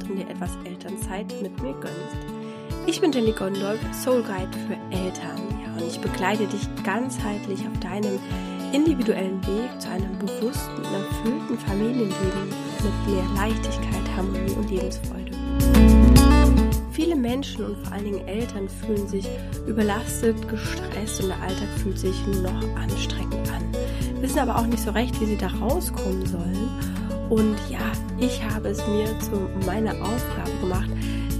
machst und dir etwas Elternzeit mit mir gönnst. Ich bin Jenny Gondolf, Soul Guide für Eltern. Ja, und ich begleite dich ganzheitlich auf deinem individuellen Weg zu einem bewussten, erfüllten Familienleben mit mehr Leichtigkeit, Harmonie und Lebensfreude. Viele Menschen und vor allen Dingen Eltern fühlen sich überlastet, gestresst und der Alltag fühlt sich noch anstrengend an, wissen aber auch nicht so recht, wie sie da rauskommen sollen. Und ja, ich habe es mir zu meiner Aufgabe gemacht,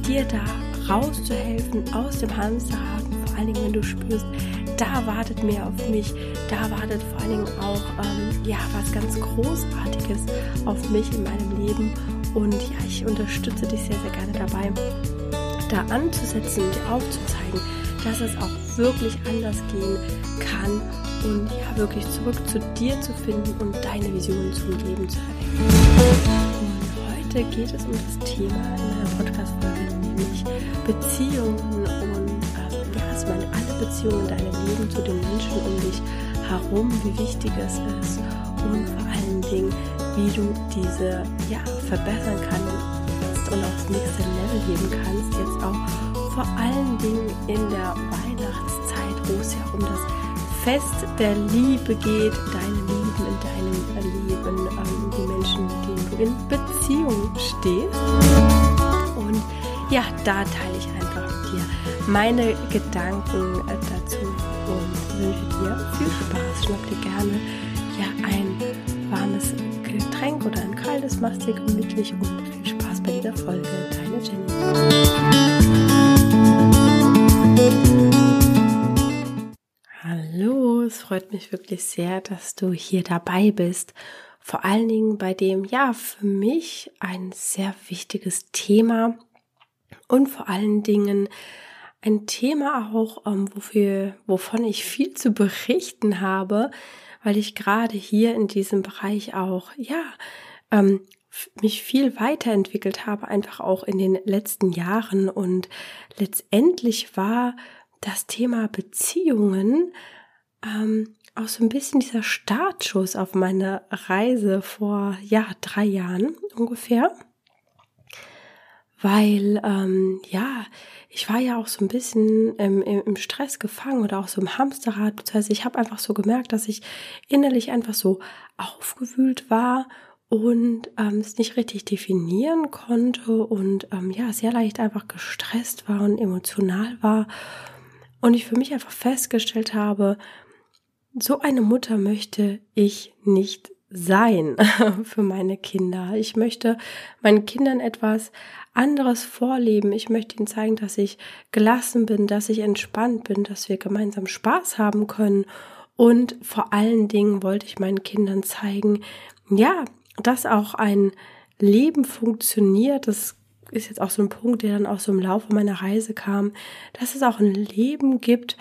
dir da rauszuhelfen aus dem Hamsterrad, vor allen Dingen, wenn du spürst, da wartet mehr auf mich, da wartet vor allen Dingen auch ähm, ja was ganz Großartiges auf mich in meinem Leben. Und ja, ich unterstütze dich sehr, sehr gerne dabei, da anzusetzen und dir aufzuzeigen, dass es auch wirklich anders gehen kann und ja, wirklich zurück zu dir zu finden und deine Visionen zum Leben zu erwecken. Heute geht es um das Thema in meiner Podcast-Folge, nämlich Beziehungen und ähm, ja, dass man alle Beziehungen in deinem Leben zu den Menschen um dich herum, wie wichtig es ist und vor allen Dingen, wie du diese ja, verbessern kannst und aufs nächste Level heben kannst, jetzt auch vor allen Dingen in der Weihnachtszeit, wo es ja um das Fest der Liebe geht, deine Lieben in deinem Leben, ähm, in Beziehung stehst. Und ja, da teile ich einfach mit dir meine Gedanken äh, dazu und wünsche dir viel Spaß. Schnapp dir gerne ja ein warmes Getränk oder ein kaltes, machst dir gemütlich und viel Spaß bei dieser Folge. Deine Jenny. Hallo, es freut mich wirklich sehr, dass du hier dabei bist. Vor allen Dingen bei dem, ja, für mich ein sehr wichtiges Thema und vor allen Dingen ein Thema auch, ähm, wofür, wovon ich viel zu berichten habe, weil ich gerade hier in diesem Bereich auch, ja, ähm, mich viel weiterentwickelt habe, einfach auch in den letzten Jahren. Und letztendlich war das Thema Beziehungen ähm, auch so ein bisschen dieser Startschuss auf meine Reise vor ja drei Jahren ungefähr, weil ähm, ja ich war ja auch so ein bisschen im, im Stress gefangen oder auch so im Hamsterrad, beziehungsweise ich habe einfach so gemerkt, dass ich innerlich einfach so aufgewühlt war und ähm, es nicht richtig definieren konnte und ähm, ja, sehr leicht einfach gestresst war und emotional war. Und ich für mich einfach festgestellt habe, so eine Mutter möchte ich nicht sein für meine Kinder. Ich möchte meinen Kindern etwas anderes vorleben. Ich möchte ihnen zeigen, dass ich gelassen bin, dass ich entspannt bin, dass wir gemeinsam Spaß haben können. Und vor allen Dingen wollte ich meinen Kindern zeigen, ja, dass auch ein Leben funktioniert, das ist jetzt auch so ein Punkt, der dann auch so im Laufe meiner Reise kam, dass es auch ein Leben gibt,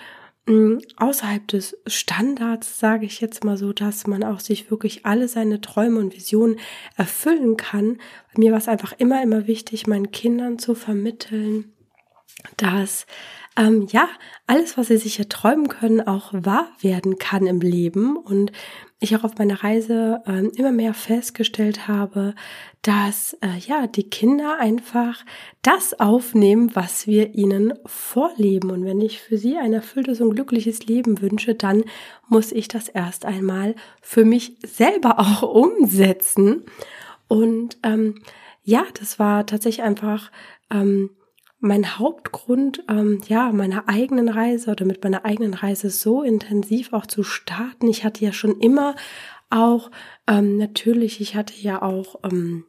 außerhalb des Standards, sage ich jetzt mal so, dass man auch sich wirklich alle seine Träume und Visionen erfüllen kann. Mir war es einfach immer, immer wichtig, meinen Kindern zu vermitteln, dass ähm, ja, alles, was sie sich erträumen können, auch wahr werden kann im Leben. Und ich auch auf meiner Reise äh, immer mehr festgestellt habe, dass äh, ja die Kinder einfach das aufnehmen, was wir ihnen vorleben. Und wenn ich für sie ein erfülltes und glückliches Leben wünsche, dann muss ich das erst einmal für mich selber auch umsetzen. Und ähm, ja, das war tatsächlich einfach ähm, mein Hauptgrund, ähm, ja, meiner eigenen Reise oder mit meiner eigenen Reise so intensiv auch zu starten. Ich hatte ja schon immer auch, ähm, natürlich, ich hatte ja auch ähm,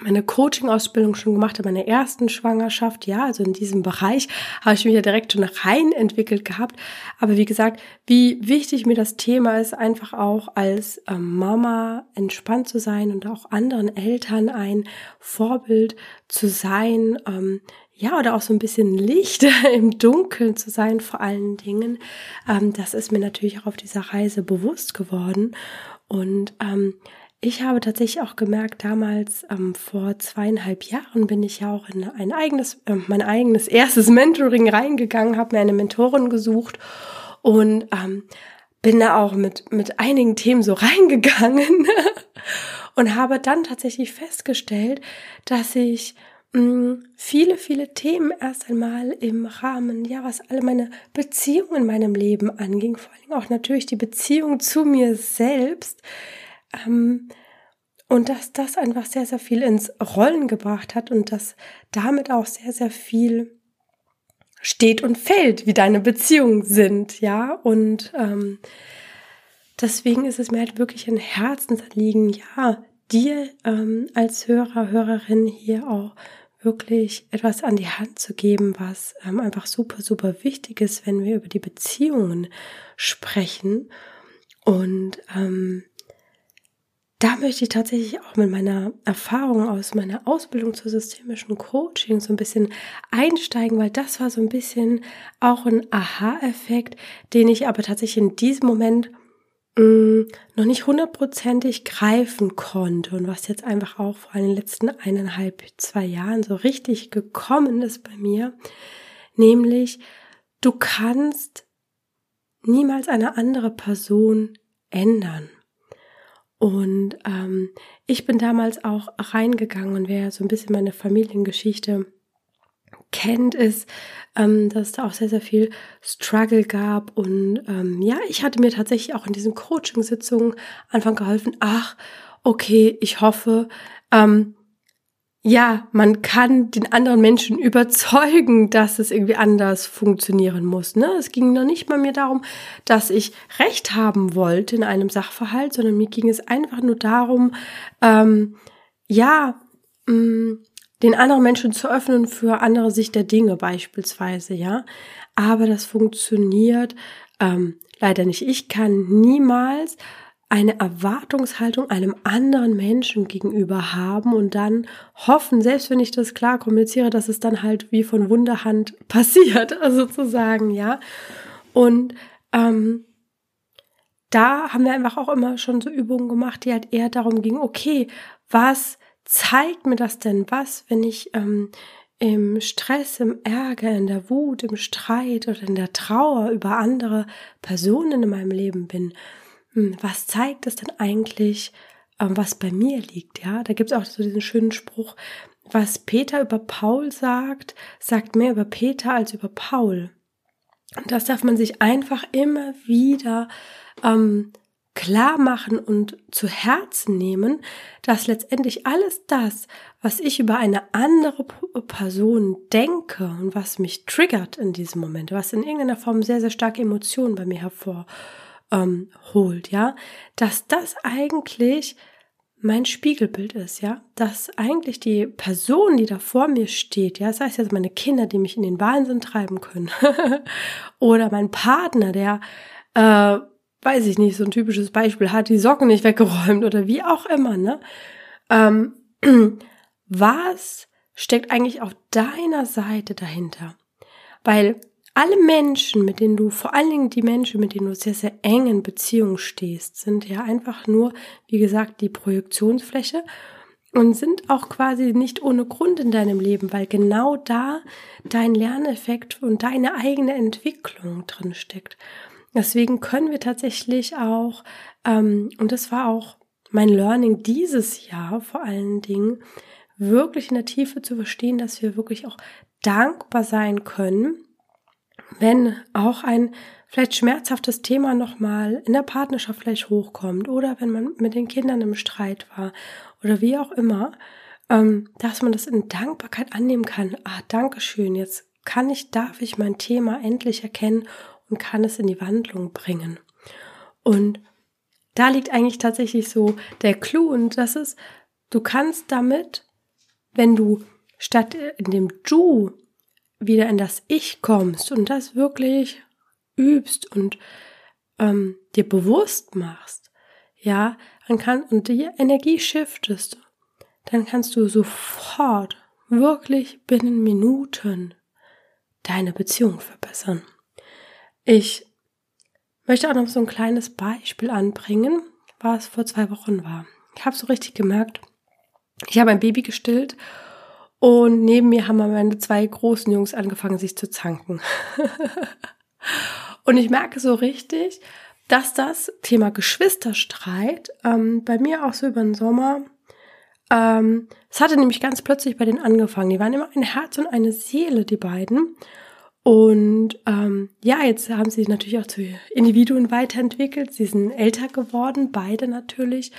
meine Coaching-Ausbildung schon gemacht in meiner ersten Schwangerschaft. Ja, also in diesem Bereich habe ich mich ja direkt schon rein entwickelt gehabt. Aber wie gesagt, wie wichtig mir das Thema ist, einfach auch als ähm, Mama entspannt zu sein und auch anderen Eltern ein Vorbild zu sein. Ähm, ja, oder auch so ein bisschen Licht im Dunkeln zu sein, vor allen Dingen. Ähm, das ist mir natürlich auch auf dieser Reise bewusst geworden. Und ähm, ich habe tatsächlich auch gemerkt, damals ähm, vor zweieinhalb Jahren bin ich ja auch in ein eigenes, äh, mein eigenes erstes Mentoring reingegangen, habe mir eine Mentorin gesucht und ähm, bin da auch mit, mit einigen Themen so reingegangen und habe dann tatsächlich festgestellt, dass ich viele, viele Themen erst einmal im Rahmen, ja, was alle meine Beziehungen in meinem Leben anging, vor allem auch natürlich die Beziehung zu mir selbst. Ähm, und dass das einfach sehr, sehr viel ins Rollen gebracht hat und dass damit auch sehr, sehr viel steht und fällt, wie deine Beziehungen sind, ja. Und ähm, deswegen ist es mir halt wirklich ein Herzensanliegen, ja, dir ähm, als Hörer, Hörerin hier auch wirklich etwas an die Hand zu geben, was ähm, einfach super, super wichtig ist, wenn wir über die Beziehungen sprechen. Und ähm, da möchte ich tatsächlich auch mit meiner Erfahrung aus meiner Ausbildung zur systemischen Coaching so ein bisschen einsteigen, weil das war so ein bisschen auch ein Aha-Effekt, den ich aber tatsächlich in diesem Moment noch nicht hundertprozentig greifen konnte und was jetzt einfach auch vor den letzten eineinhalb, zwei Jahren so richtig gekommen ist bei mir, nämlich du kannst niemals eine andere Person ändern. Und ähm, ich bin damals auch reingegangen und wer so ein bisschen meine Familiengeschichte kennt, ist, ähm, dass es da auch sehr, sehr viel Struggle gab. Und ähm, ja, ich hatte mir tatsächlich auch in diesen Coaching-Sitzungen Anfang geholfen, ach, okay, ich hoffe, ähm, ja, man kann den anderen Menschen überzeugen, dass es irgendwie anders funktionieren muss. Ne? Es ging noch nicht mal mir darum, dass ich Recht haben wollte in einem Sachverhalt, sondern mir ging es einfach nur darum, ähm, ja, mh, mm, den anderen Menschen zu öffnen für andere Sicht der Dinge beispielsweise, ja. Aber das funktioniert ähm, leider nicht. Ich kann niemals eine Erwartungshaltung einem anderen Menschen gegenüber haben und dann hoffen, selbst wenn ich das klar kommuniziere, dass es dann halt wie von Wunderhand passiert, sozusagen, ja. Und ähm, da haben wir einfach auch immer schon so Übungen gemacht, die halt eher darum ging, okay, was zeigt mir das denn was, wenn ich ähm, im Stress, im Ärger, in der Wut, im Streit oder in der Trauer über andere Personen in meinem Leben bin? Hm, was zeigt es denn eigentlich, ähm, was bei mir liegt? Ja, da gibt es auch so diesen schönen Spruch, was Peter über Paul sagt, sagt mehr über Peter als über Paul. Und das darf man sich einfach immer wieder ähm, klar machen und zu Herzen nehmen, dass letztendlich alles das, was ich über eine andere Person denke und was mich triggert in diesem Moment, was in irgendeiner Form sehr, sehr starke Emotionen bei mir hervor ähm, ja, dass das eigentlich mein Spiegelbild ist, ja, dass eigentlich die Person, die da vor mir steht, ja, sei es jetzt meine Kinder, die mich in den Wahnsinn treiben können, oder mein Partner, der, äh, weiß ich nicht, so ein typisches Beispiel hat die Socken nicht weggeräumt oder wie auch immer, ne? Ähm, was steckt eigentlich auf deiner Seite dahinter? Weil alle Menschen, mit denen du, vor allen Dingen die Menschen, mit denen du sehr, sehr eng in Beziehung stehst, sind ja einfach nur, wie gesagt, die Projektionsfläche und sind auch quasi nicht ohne Grund in deinem Leben, weil genau da dein Lerneffekt und deine eigene Entwicklung drin steckt. Deswegen können wir tatsächlich auch, ähm, und das war auch mein Learning dieses Jahr vor allen Dingen, wirklich in der Tiefe zu verstehen, dass wir wirklich auch dankbar sein können wenn auch ein vielleicht schmerzhaftes Thema nochmal in der Partnerschaft vielleicht hochkommt oder wenn man mit den Kindern im Streit war oder wie auch immer, ähm, dass man das in Dankbarkeit annehmen kann. Ah, Dankeschön, jetzt kann ich, darf ich mein Thema endlich erkennen und kann es in die Wandlung bringen. Und da liegt eigentlich tatsächlich so der Clou und das ist, du kannst damit, wenn du statt in dem Du wieder in das Ich kommst und das wirklich übst und ähm, dir bewusst machst, ja, dann kann und die Energie shiftest, dann kannst du sofort wirklich binnen Minuten deine Beziehung verbessern. Ich möchte auch noch so ein kleines Beispiel anbringen, was vor zwei Wochen war. Ich habe so richtig gemerkt, ich habe ein Baby gestillt und neben mir haben meine zwei großen Jungs angefangen, sich zu zanken. und ich merke so richtig, dass das Thema Geschwisterstreit ähm, bei mir auch so über den Sommer Ähm, es hatte nämlich ganz plötzlich bei denen angefangen. Die waren immer ein Herz und eine Seele, die beiden. Und ähm, ja, jetzt haben sie sich natürlich auch zu Individuen weiterentwickelt. Sie sind älter geworden, beide natürlich.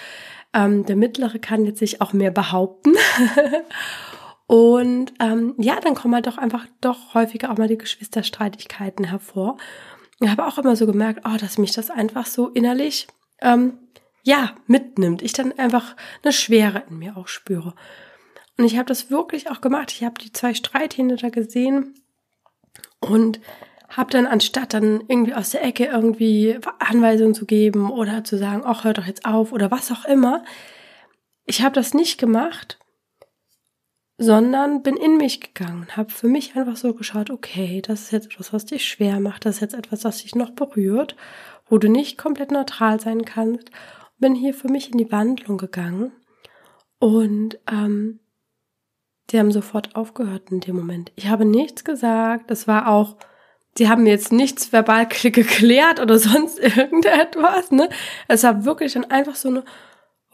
Ähm, der mittlere kann jetzt sich auch mehr behaupten. und ähm, ja, dann kommen halt doch einfach doch häufiger auch mal die Geschwisterstreitigkeiten hervor. Ich habe auch immer so gemerkt, oh, dass mich das einfach so innerlich ähm, ja mitnimmt. Ich dann einfach eine Schwere in mir auch spüre. Und ich habe das wirklich auch gemacht. Ich habe die zwei Streithähne da gesehen und habe dann anstatt dann irgendwie aus der Ecke irgendwie Anweisungen zu geben oder zu sagen, ach, hör doch jetzt auf oder was auch immer, ich habe das nicht gemacht, sondern bin in mich gegangen, habe für mich einfach so geschaut, okay, das ist jetzt etwas, was dich schwer macht, das ist jetzt etwas, was dich noch berührt, wo du nicht komplett neutral sein kannst. Bin hier für mich in die Wandlung gegangen und ähm, die haben sofort aufgehört in dem Moment. Ich habe nichts gesagt. Das war auch, sie haben jetzt nichts verbal geklärt oder sonst irgendetwas. Ne? Es war wirklich dann einfach so eine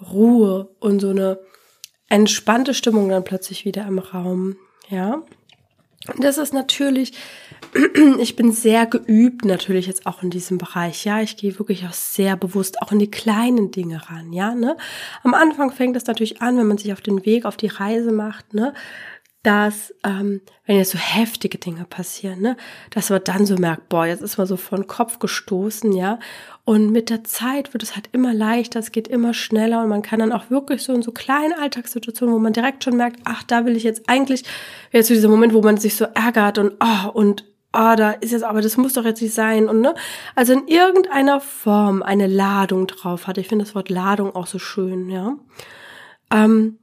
Ruhe und so eine entspannte Stimmung dann plötzlich wieder im Raum. Ja. Das ist natürlich, ich bin sehr geübt natürlich jetzt auch in diesem Bereich. Ja, ich gehe wirklich auch sehr bewusst auch in die kleinen Dinge ran. Ja, ne? Am Anfang fängt es natürlich an, wenn man sich auf den Weg, auf die Reise macht, ne? Dass, ähm, wenn jetzt so heftige Dinge passieren, ne, dass man dann so merkt, boah, jetzt ist man so vor den Kopf gestoßen, ja. Und mit der Zeit wird es halt immer leichter, es geht immer schneller und man kann dann auch wirklich so in so kleinen Alltagssituationen, wo man direkt schon merkt, ach, da will ich jetzt eigentlich, jetzt so dieser Moment, wo man sich so ärgert und, oh, und, oh, da ist jetzt, aber das muss doch jetzt nicht sein und, ne. Also in irgendeiner Form eine Ladung drauf hat. Ich finde das Wort Ladung auch so schön, ja. Ähm,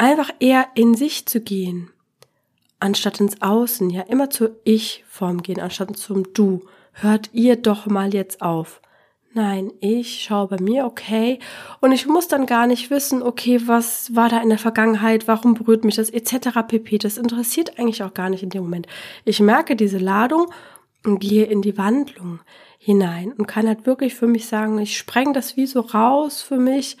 einfach eher in sich zu gehen, anstatt ins Außen, ja, immer zur Ich-Form gehen, anstatt zum Du. Hört ihr doch mal jetzt auf. Nein, ich schaue bei mir, okay, und ich muss dann gar nicht wissen, okay, was war da in der Vergangenheit, warum berührt mich das, etc. pp. Das interessiert eigentlich auch gar nicht in dem Moment. Ich merke diese Ladung und gehe in die Wandlung hinein und kann halt wirklich für mich sagen, ich spreng das wie so raus für mich,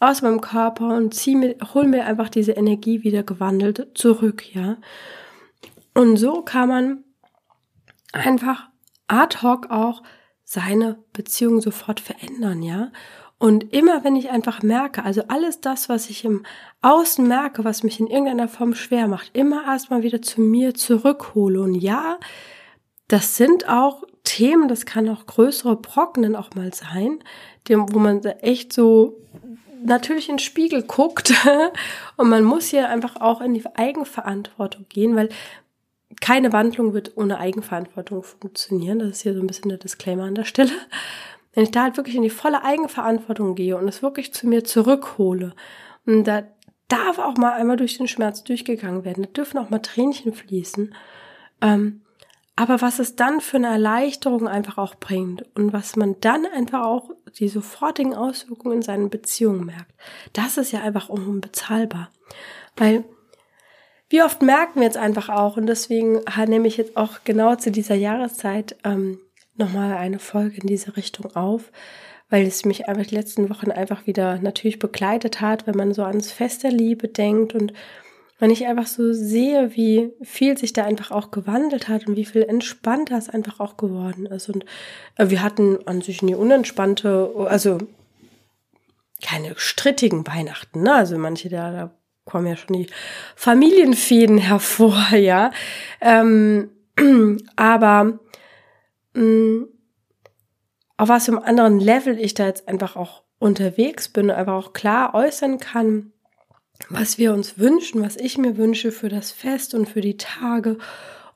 aus meinem Körper und zieh mir, hol mir einfach diese Energie wieder gewandelt zurück, ja. Und so kann man einfach ad hoc auch seine Beziehung sofort verändern, ja. Und immer wenn ich einfach merke, also alles das, was ich im Außen merke, was mich in irgendeiner Form schwer macht, immer erstmal wieder zu mir zurückhole. Und ja, das sind auch Themen, das kann auch größere Brocken auch mal sein, wo man echt so natürlich in den Spiegel guckt und man muss hier einfach auch in die Eigenverantwortung gehen, weil keine Wandlung wird ohne Eigenverantwortung funktionieren. Das ist hier so ein bisschen der Disclaimer an der Stelle. Wenn ich da halt wirklich in die volle Eigenverantwortung gehe und es wirklich zu mir zurückhole und da darf auch mal einmal durch den Schmerz durchgegangen werden, da dürfen auch mal Tränchen fließen. Ähm, aber was es dann für eine Erleichterung einfach auch bringt und was man dann einfach auch die sofortigen Auswirkungen in seinen Beziehungen merkt, das ist ja einfach unbezahlbar. Weil wie oft merken wir jetzt einfach auch, und deswegen nehme ich jetzt auch genau zu dieser Jahreszeit ähm, nochmal eine Folge in diese Richtung auf, weil es mich einfach die letzten Wochen einfach wieder natürlich begleitet hat, wenn man so ans Fest der Liebe denkt und wenn ich einfach so sehe, wie viel sich da einfach auch gewandelt hat und wie viel entspannter es einfach auch geworden ist. Und äh, wir hatten an sich nie unentspannte, also keine strittigen Weihnachten, ne? Also manche da, da kommen ja schon die Familienfäden hervor, ja. Ähm, aber mh, mm, auf was für einem anderen Level ich da jetzt einfach auch unterwegs bin, einfach auch klar äußern kann, was wir uns wünschen, was ich mir wünsche für das Fest und für die Tage.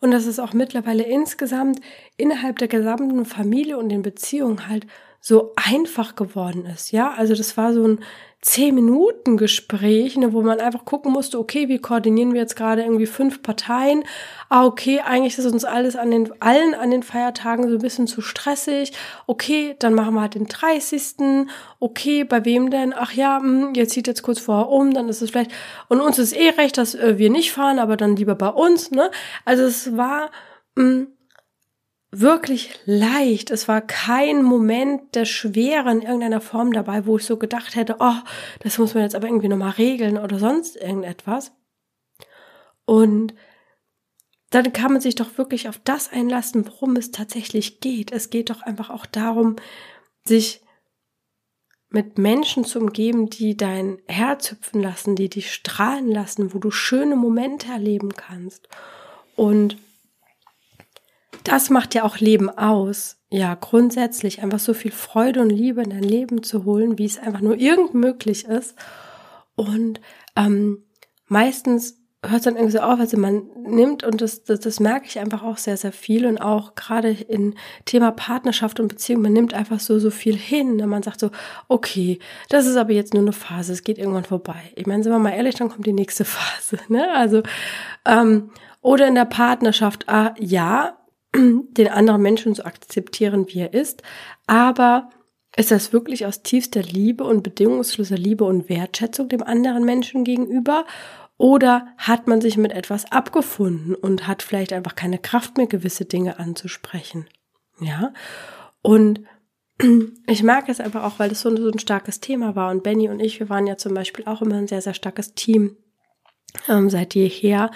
Und dass es auch mittlerweile insgesamt innerhalb der gesamten Familie und den Beziehungen halt so einfach geworden ist. Ja, also das war so ein zehn Minuten Gespräch, ne, wo man einfach gucken musste, okay, wie koordinieren wir jetzt gerade irgendwie fünf Parteien? Ah, okay, eigentlich ist uns alles an den, allen an den Feiertagen so ein bisschen zu stressig. Okay, dann machen wir halt den 30. Okay, bei wem denn? Ach ja, mh, jetzt zieht jetzt kurz vorher um, dann ist es vielleicht, und uns ist eh recht, dass äh, wir nicht fahren, aber dann lieber bei uns, ne? Also es war, mh, wirklich leicht. Es war kein Moment der Schwere in irgendeiner Form dabei, wo ich so gedacht hätte, oh, das muss man jetzt aber irgendwie nochmal regeln oder sonst irgendetwas. Und dann kann man sich doch wirklich auf das einlassen, worum es tatsächlich geht. Es geht doch einfach auch darum, sich mit Menschen zu umgeben, die dein Herz hüpfen lassen, die dich strahlen lassen, wo du schöne Momente erleben kannst. Und das macht ja auch Leben aus. Ja, grundsätzlich einfach so viel Freude und Liebe in dein Leben zu holen, wie es einfach nur irgend möglich ist. Und ähm, meistens hört es dann irgendwie so auf, also man nimmt und das, das, das merke ich einfach auch sehr, sehr viel und auch gerade in Thema Partnerschaft und Beziehung, man nimmt einfach so, so viel hin. Ne? Man sagt so, okay, das ist aber jetzt nur eine Phase, es geht irgendwann vorbei. Ich meine, sind wir mal ehrlich, dann kommt die nächste Phase. Ne? Also, ähm, oder in der Partnerschaft, ah, ja, den anderen Menschen so akzeptieren, wie er ist, aber ist das wirklich aus tiefster Liebe und bedingungsloser Liebe und Wertschätzung dem anderen Menschen gegenüber? Oder hat man sich mit etwas abgefunden und hat vielleicht einfach keine Kraft mehr, gewisse Dinge anzusprechen? Ja. Und ich mag es einfach auch, weil es so, so ein starkes Thema war. Und Benny und ich, wir waren ja zum Beispiel auch immer ein sehr, sehr starkes Team ähm, seit jeher.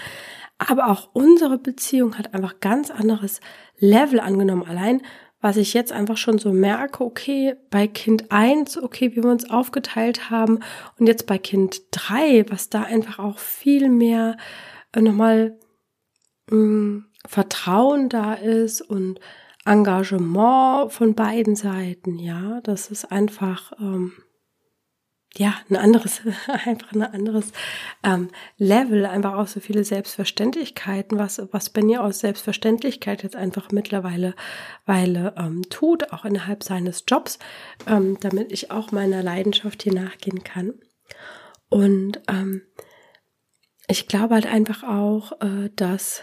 Aber auch unsere Beziehung hat einfach ganz anderes Level angenommen. Allein, was ich jetzt einfach schon so merke, okay, bei Kind eins, okay, wie wir uns aufgeteilt haben und jetzt bei Kind drei, was da einfach auch viel mehr äh, nochmal mh, mm, Vertrauen da ist und Engagement von beiden Seiten, ja, das ist einfach, ähm, ja, ein anderes, einfach ein anderes ähm, Level, einfach auch so viele Selbstverständlichkeiten, was, was Benny aus Selbstverständlichkeit jetzt einfach mittlerweile Weile ähm, tut, auch innerhalb seines Jobs, ähm, damit ich auch meiner Leidenschaft hier nachgehen kann. Und ähm, ich glaube halt einfach auch, äh, dass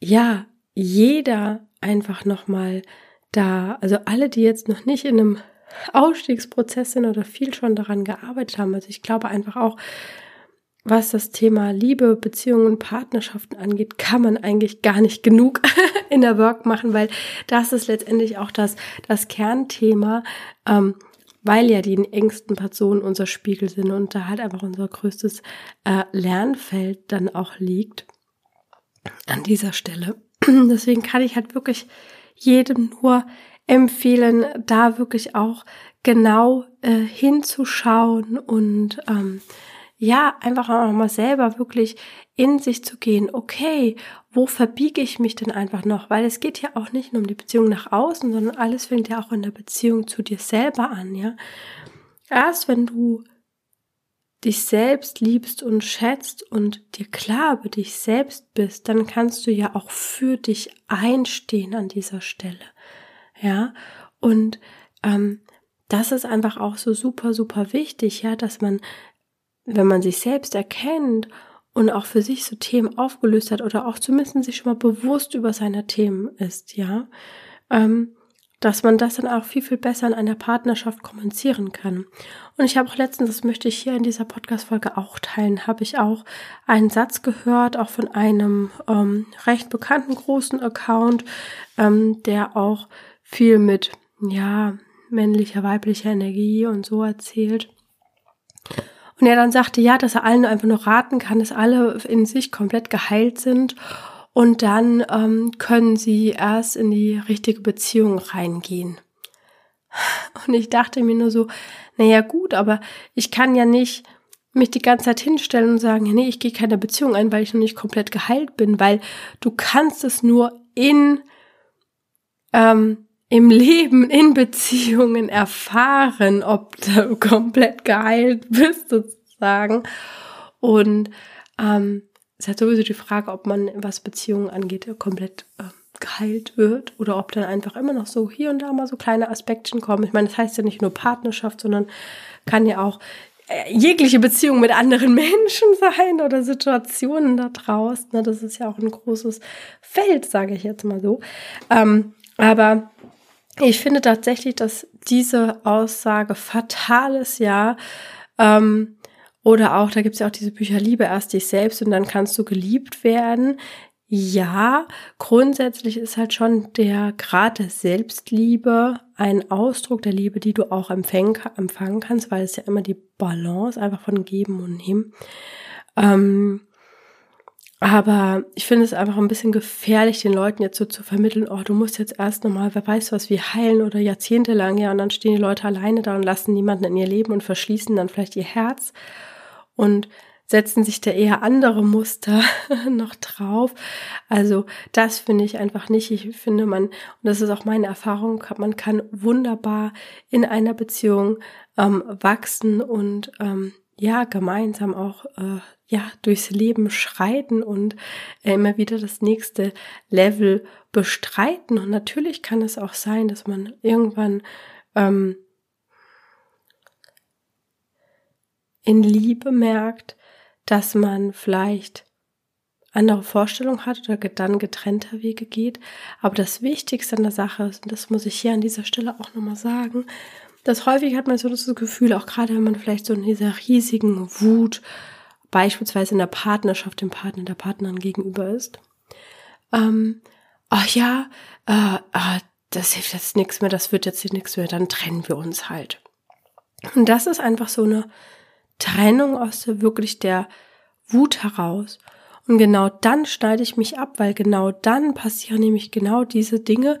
ja, jeder einfach nochmal da, also alle, die jetzt noch nicht in einem Ausstiegsprozess sind oder viel schon daran gearbeitet haben. Also ich glaube einfach auch, was das Thema Liebe, Beziehungen, Partnerschaften angeht, kann man eigentlich gar nicht genug in der Work machen, weil das ist letztendlich auch das, das Kernthema, ähm, weil ja die engsten Personen unser Spiegel sind und da halt einfach unser größtes äh, Lernfeld dann auch liegt an dieser Stelle. Deswegen kann ich halt wirklich jedem nur empfehlen, da wirklich auch genau äh, hinzuschauen und ähm, ja, einfach auch mal selber wirklich in sich zu gehen, okay, wo verbiege ich mich denn einfach noch? Weil es geht ja auch nicht nur um die Beziehung nach außen, sondern alles fängt ja auch in der Beziehung zu dir selber an, ja. Erst wenn du dich selbst liebst und schätzt und dir klar über dich selbst bist, dann kannst du ja auch für dich einstehen an dieser Stelle ja. Und ähm, das ist einfach auch so super, super wichtig, ja, dass man, wenn man sich selbst erkennt und auch für sich so Themen aufgelöst hat oder auch zumindest sich schon mal bewusst über seine Themen ist, ja, ähm, dass man das dann auch viel, viel besser in einer Partnerschaft kommunizieren kann. Und ich habe auch letztens, das möchte ich hier in dieser Podcast-Folge auch teilen, habe ich auch einen Satz gehört, auch von einem ähm, recht bekannten großen Account, ähm, der auch viel mit, ja, männlicher, weiblicher Energie und so erzählt. Und er dann sagte, ja, dass er allen einfach nur raten kann, dass alle in sich komplett geheilt sind und dann ähm, können sie erst in die richtige Beziehung reingehen. Und ich dachte mir nur so, naja gut, aber ich kann ja nicht mich die ganze Zeit hinstellen und sagen, nee, ich gehe keine Beziehung ein, weil ich noch nicht komplett geheilt bin, weil du kannst es nur in ähm, im Leben, in Beziehungen erfahren, ob du komplett geheilt bist, sozusagen. Und ähm, es ist halt sowieso die Frage, ob man, was Beziehungen angeht, komplett äh, geheilt wird oder ob dann einfach immer noch so hier und da mal so kleine Aspektchen kommen. Ich meine, das heißt ja nicht nur Partnerschaft, sondern kann ja auch äh, jegliche Beziehung mit anderen Menschen sein oder Situationen da draußen. Ne? Das ist ja auch ein großes Feld, sage ich jetzt mal so. Ähm, aber ich finde tatsächlich, dass diese Aussage fatal ist, ja. Ähm, oder auch, da gibt es ja auch diese Bücher Liebe erst dich selbst und dann kannst du geliebt werden. ja, grundsätzlich ist halt schon der Grad der Selbstliebe ein Ausdruck der Liebe, die du auch empfangen, empfangen kannst, weil es ja immer die Balance einfach von Geben und Nehmen. Ähm, aber ich finde es einfach ein bisschen gefährlich, den Leuten jetzt so zu vermitteln, oh, du musst jetzt erst nochmal, wer weiß was, wie heilen oder jahrzehntelang, ja, und dann stehen die Leute alleine da und lassen niemanden in ihr Leben und verschließen dann vielleicht ihr Herz. Und setzen sich da eher andere Muster noch drauf. Also das finde ich einfach nicht. Ich finde man, und das ist auch meine Erfahrung, man kann wunderbar in einer Beziehung ähm, wachsen und ähm, ja, gemeinsam auch äh, ja durchs Leben schreiten und äh, immer wieder das nächste Level bestreiten. Und natürlich kann es auch sein, dass man irgendwann ähm, in Liebe merkt, dass man vielleicht andere Vorstellungen hat oder dann getrennter Wege geht. Aber das Wichtigste an der Sache ist, und das muss ich hier an dieser Stelle auch nochmal sagen, dass häufig hat man so das Gefühl, auch gerade wenn man vielleicht so in dieser riesigen Wut, beispielsweise in der Partnerschaft dem Partner, der Partnerin gegenüber ist, ähm, ach ja, äh, äh, das hilft jetzt nichts mehr, das wird jetzt nichts mehr, dann trennen wir uns halt. Und das ist einfach so eine Trennung aus der wirklich der Wut heraus. Und genau dann schneide ich mich ab, weil genau dann passieren nämlich genau diese Dinge,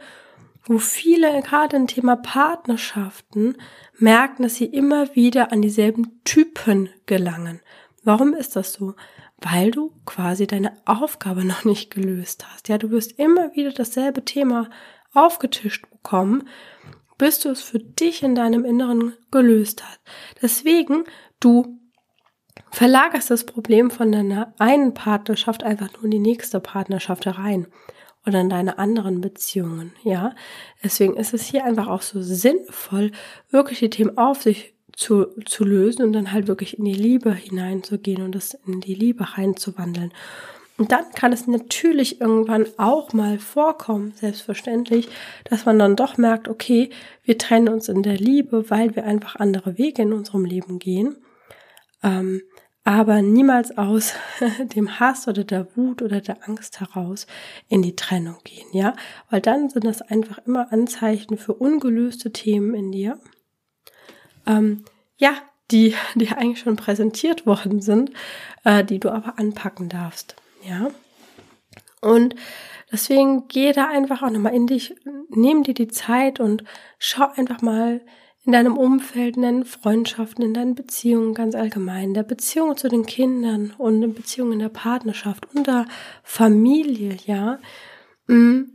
wo viele gerade im Thema Partnerschaften merken, dass sie immer wieder an dieselben Typen gelangen. Warum ist das so? Weil du quasi deine Aufgabe noch nicht gelöst hast. Ja, du wirst immer wieder dasselbe Thema aufgetischt bekommen, bis du es für dich in deinem Inneren gelöst hast. Deswegen du verlagerst das Problem von deiner einen Partnerschaft einfach nur in die nächste Partnerschaft herein oder in deine anderen Beziehungen, ja. Deswegen ist es hier einfach auch so sinnvoll, wirklich die Themen auf sich zu, zu lösen und dann halt wirklich in die Liebe hineinzugehen und das in die Liebe reinzuwandeln. Und dann kann es natürlich irgendwann auch mal vorkommen, selbstverständlich, dass man dann doch merkt, okay, wir trennen uns in der Liebe, weil wir einfach andere Wege in unserem Leben gehen ähm, aber niemals aus dem Hass oder der Wut oder der Angst heraus in die Trennung gehen, ja, weil dann sind das einfach immer Anzeichen für ungelöste Themen in dir, ähm, ja, die, die eigentlich schon präsentiert worden sind, äh, die du aber anpacken darfst, ja. Und deswegen geh da einfach auch nochmal in dich, nimm dir die Zeit und schau einfach mal, in deinem Umfeld, in deinen Freundschaften, in deinen Beziehungen ganz allgemein, der Beziehung zu den Kindern und in Beziehungen in der Partnerschaft und der Familie, ja. Mhm.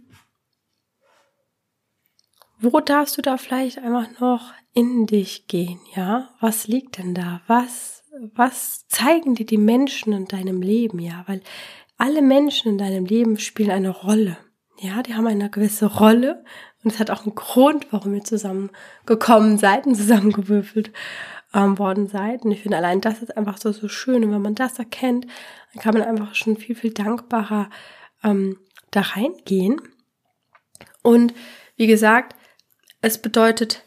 Wo darfst du da vielleicht einfach noch in dich gehen, ja? Was liegt denn da? Was, was zeigen dir die Menschen in deinem Leben, ja? Weil alle Menschen in deinem Leben spielen eine Rolle. Ja, die haben eine gewisse Rolle und es hat auch einen Grund, warum ihr zusammengekommen seid und zusammengewürfelt ähm, worden seid. Und ich finde allein das ist einfach so, so schön. Und wenn man das erkennt, dann kann man einfach schon viel, viel dankbarer ähm, da reingehen. Und wie gesagt, es bedeutet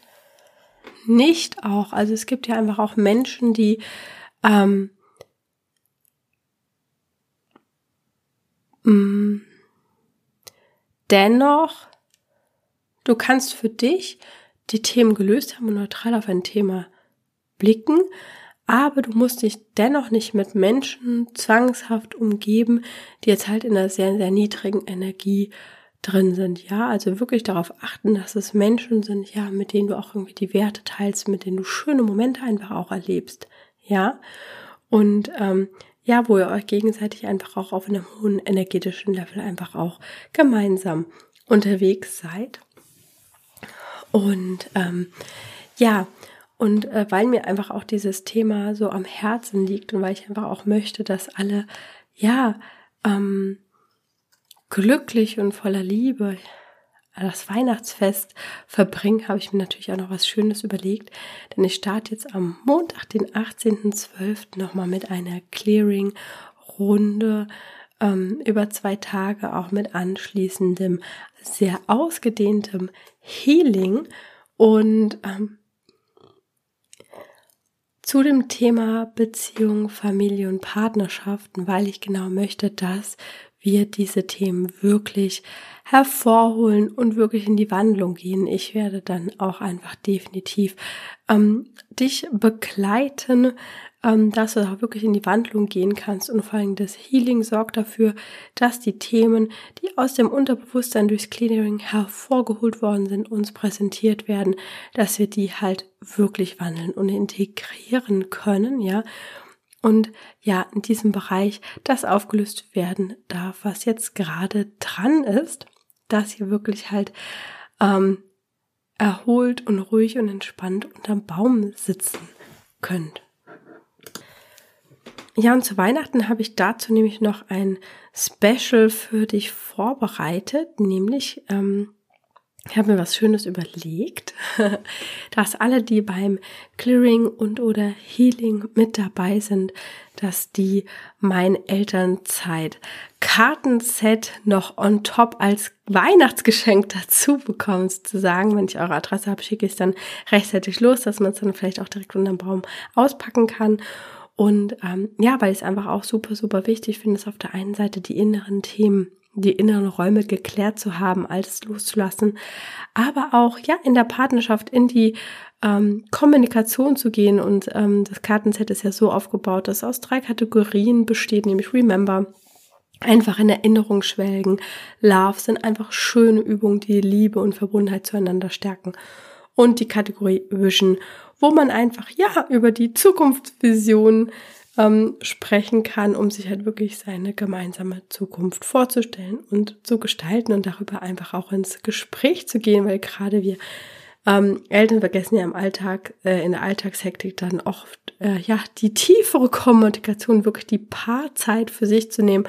nicht auch, also es gibt ja einfach auch Menschen, die ähm, mm, dennoch Du kannst für dich die Themen gelöst haben und neutral auf ein Thema blicken, aber du musst dich dennoch nicht mit Menschen zwangshaft umgeben, die jetzt halt in einer sehr, sehr niedrigen Energie drin sind. Ja, also wirklich darauf achten, dass es Menschen sind, ja, mit denen du auch irgendwie die Werte teilst, mit denen du schöne Momente einfach auch erlebst. Ja, und ähm, ja, wo ihr euch gegenseitig einfach auch auf einem hohen energetischen Level einfach auch gemeinsam unterwegs seid. Und ähm, ja, und äh, weil mir einfach auch dieses Thema so am Herzen liegt und weil ich einfach auch möchte, dass alle, ja, ähm, glücklich und voller Liebe das Weihnachtsfest verbringen, habe ich mir natürlich auch noch was Schönes überlegt. Denn ich starte jetzt am Montag, den 18.12. nochmal mit einer Clearing-Runde ähm, über zwei Tage, auch mit anschließendem, sehr ausgedehntem Healing und ähm, zu dem Thema Beziehung, Familie und Partnerschaften, weil ich genau möchte, dass wir diese Themen wirklich hervorholen und wirklich in die Wandlung gehen. Ich werde dann auch einfach definitiv ähm, dich begleiten, ähm, dass du auch wirklich in die Wandlung gehen kannst und vor allem das Healing sorgt dafür, dass die Themen, die aus dem Unterbewusstsein durchs Clearing hervorgeholt worden sind, uns präsentiert werden, dass wir die halt wirklich wandeln und integrieren können, ja. Und ja, in diesem Bereich das aufgelöst werden darf, was jetzt gerade dran ist, dass ihr wirklich halt ähm, erholt und ruhig und entspannt unterm Baum sitzen könnt. Ja, und zu Weihnachten habe ich dazu nämlich noch ein Special für dich vorbereitet, nämlich ähm, ich habe mir was Schönes überlegt, dass alle, die beim Clearing und oder Healing mit dabei sind, dass die mein Elternzeit Kartenset noch on top als Weihnachtsgeschenk dazu bekommen, sozusagen. Wenn ich eure Adresse habe, schicke ich es dann rechtzeitig los, dass man es dann vielleicht auch direkt unter dem Baum auspacken kann. Und ähm, ja, weil ich es einfach auch super, super wichtig finde, ist auf der einen Seite die inneren Themen, die inneren Räume geklärt zu haben, alles loszulassen, aber auch ja in der Partnerschaft in die ähm, Kommunikation zu gehen. Und ähm, das Kartenset ist ja so aufgebaut, dass es aus drei Kategorien besteht, nämlich Remember, einfach in Erinnerung schwelgen, Love sind einfach schöne Übungen, die Liebe und Verbundenheit zueinander stärken. Und die Kategorie Vision wo man einfach ja über die Zukunftsvision ähm, sprechen kann, um sich halt wirklich seine gemeinsame Zukunft vorzustellen und zu gestalten und darüber einfach auch ins Gespräch zu gehen, weil gerade wir ähm, Eltern vergessen ja im Alltag, äh, in der Alltagshektik dann oft äh, ja die tiefere Kommunikation, wirklich die Paarzeit für sich zu nehmen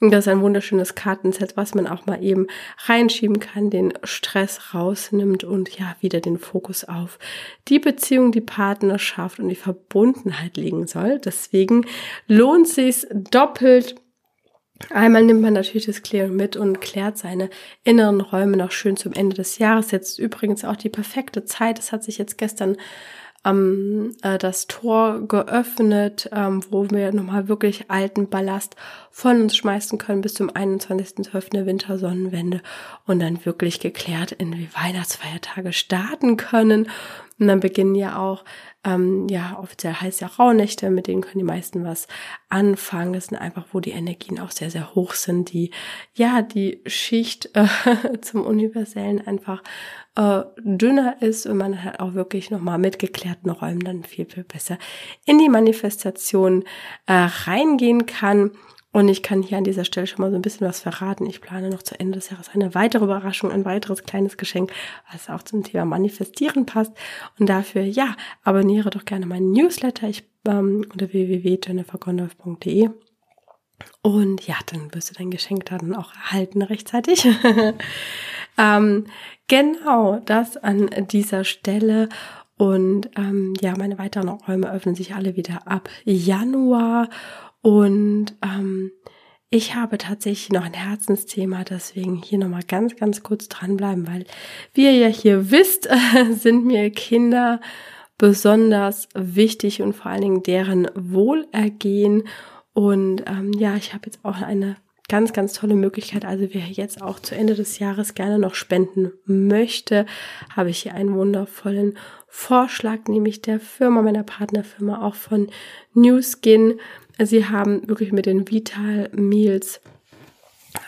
das ist ein wunderschönes Kartenset, was man auch mal eben reinschieben kann, den Stress rausnimmt und ja, wieder den Fokus auf die Beziehung, die Partnerschaft und die Verbundenheit legen soll. Deswegen lohnt sich's doppelt. Einmal nimmt man natürlich das Clearing mit und klärt seine inneren Räume noch schön zum Ende des Jahres. Jetzt übrigens auch die perfekte Zeit. Es hat sich jetzt gestern ähm, äh, das Tor geöffnet, ähm, wo wir nochmal wirklich alten Ballast von uns schmeißen können bis zum 21.12. der Wintersonnenwende und dann wirklich geklärt in die Weihnachtsfeiertage starten können. Und dann beginnen ja auch, ähm, ja, offiziell heißt ja Rauhnächte, mit denen können die meisten was anfangen. Das sind einfach, wo die Energien auch sehr, sehr hoch sind, die, ja, die Schicht äh, zum Universellen einfach äh, dünner ist und man halt auch wirklich nochmal mit geklärten Räumen dann viel, viel besser in die Manifestation äh, reingehen kann. Und ich kann hier an dieser Stelle schon mal so ein bisschen was verraten. Ich plane noch zu Ende des Jahres eine weitere Überraschung, ein weiteres kleines Geschenk, was auch zum Thema Manifestieren passt. Und dafür, ja, abonniere doch gerne meinen Newsletter ich, ähm, unter www.jennifergondolf.de. Und ja, dann wirst du dein Geschenk dann auch erhalten rechtzeitig. ähm, genau, das an dieser Stelle. Und ähm, ja, meine weiteren Räume öffnen sich alle wieder ab Januar. Und ähm, ich habe tatsächlich noch ein Herzensthema, deswegen hier nochmal ganz, ganz kurz dranbleiben, weil wie ihr ja hier wisst, sind mir Kinder besonders wichtig und vor allen Dingen deren Wohlergehen. Und ähm, ja, ich habe jetzt auch eine ganz, ganz tolle Möglichkeit. Also wer jetzt auch zu Ende des Jahres gerne noch spenden möchte, habe ich hier einen wundervollen Vorschlag, nämlich der Firma, meiner Partnerfirma, auch von New Skin. Sie haben wirklich mit den Vital Meals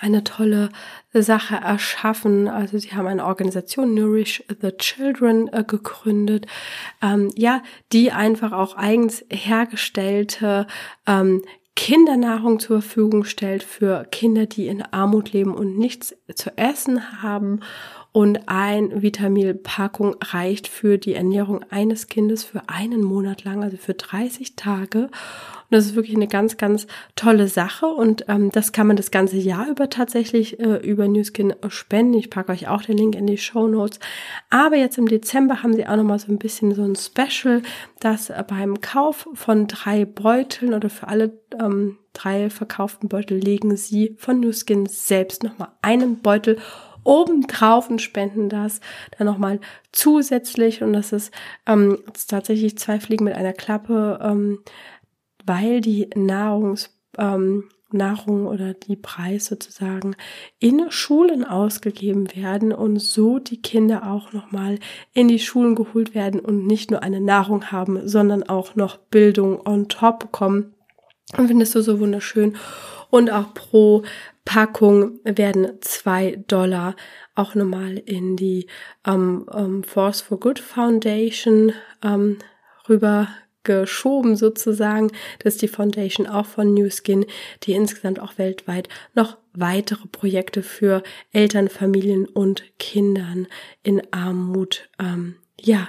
eine tolle Sache erschaffen. Also sie haben eine Organisation Nourish the Children äh, gegründet, ähm, ja, die einfach auch eigens hergestellte ähm, Kindernahrung zur Verfügung stellt für Kinder, die in Armut leben und nichts zu essen haben und ein Vitaminpackung reicht für die Ernährung eines Kindes für einen Monat lang, also für 30 Tage. Und das ist wirklich eine ganz, ganz tolle Sache und ähm, das kann man das ganze Jahr über tatsächlich äh, über Newskin spenden. Ich packe euch auch den Link in die Show Notes. Aber jetzt im Dezember haben sie auch nochmal so ein bisschen so ein Special, dass beim Kauf von drei Beuteln oder für alle ähm, drei verkauften Beutel legen sie von Newskin selbst nochmal einen Beutel obendrauf und spenden das dann nochmal zusätzlich. Und das ist, ähm, tatsächlich zwei Fliegen mit einer Klappe, ähm, weil die Nahrungs ähm, Nahrung oder die Preis sozusagen in Schulen ausgegeben werden und so die Kinder auch nochmal in die Schulen geholt werden und nicht nur eine Nahrung haben, sondern auch noch Bildung on top bekommen. Und findest du so wunderschön. Und auch pro Packung werden zwei Dollar auch nochmal in die ähm, ähm, Force for Good Foundation ähm, rüber geschoben sozusagen. Das ist die Foundation auch von New Skin, die insgesamt auch weltweit noch weitere Projekte für Eltern, Familien und Kindern in Armut, ähm, ja,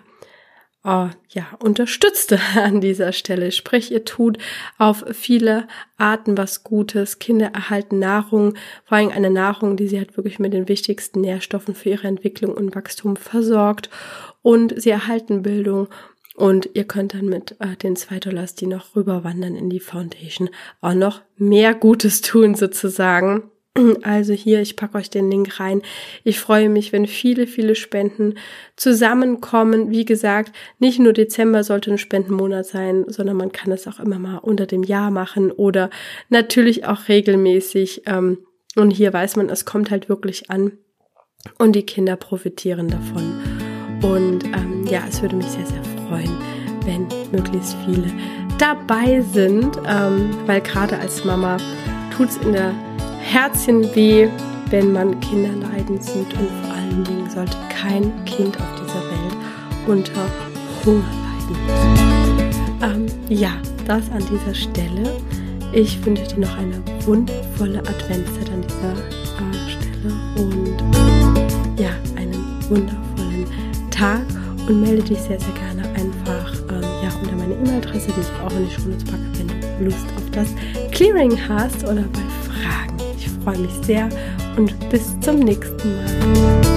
uh, ja, unterstützte an dieser Stelle. Sprich, ihr tut auf viele Arten was Gutes. Kinder erhalten Nahrung, vor allem eine Nahrung, die sie halt wirklich mit den wichtigsten Nährstoffen für ihre Entwicklung und Wachstum versorgt. Und sie erhalten Bildung und ihr könnt dann mit äh, den zwei Dollars, die noch rüberwandern in die Foundation, auch noch mehr Gutes tun sozusagen. Also hier, ich packe euch den Link rein. Ich freue mich, wenn viele, viele Spenden zusammenkommen. Wie gesagt, nicht nur Dezember sollte ein Spendenmonat sein, sondern man kann es auch immer mal unter dem Jahr machen oder natürlich auch regelmäßig. Ähm, und hier weiß man, es kommt halt wirklich an und die Kinder profitieren davon. Und ähm, ja, es würde mich sehr, sehr freuen, wenn möglichst viele dabei sind, ähm, weil gerade als Mama tut es in der Herzchen weh, wenn man Kinder leiden sieht und vor allen Dingen sollte kein Kind auf dieser Welt unter Hunger leiden. Ähm, ja, das an dieser Stelle. Ich wünsche dir noch eine wundervolle Adventszeit an dieser äh, Stelle und ja, einen wundervollen Tag und melde dich sehr, sehr gerne ja, unter meine E-Mail-Adresse, die ich auch in die Schule packe, wenn du Lust auf das Clearing hast oder bei Fragen. Ich freue mich sehr und bis zum nächsten Mal.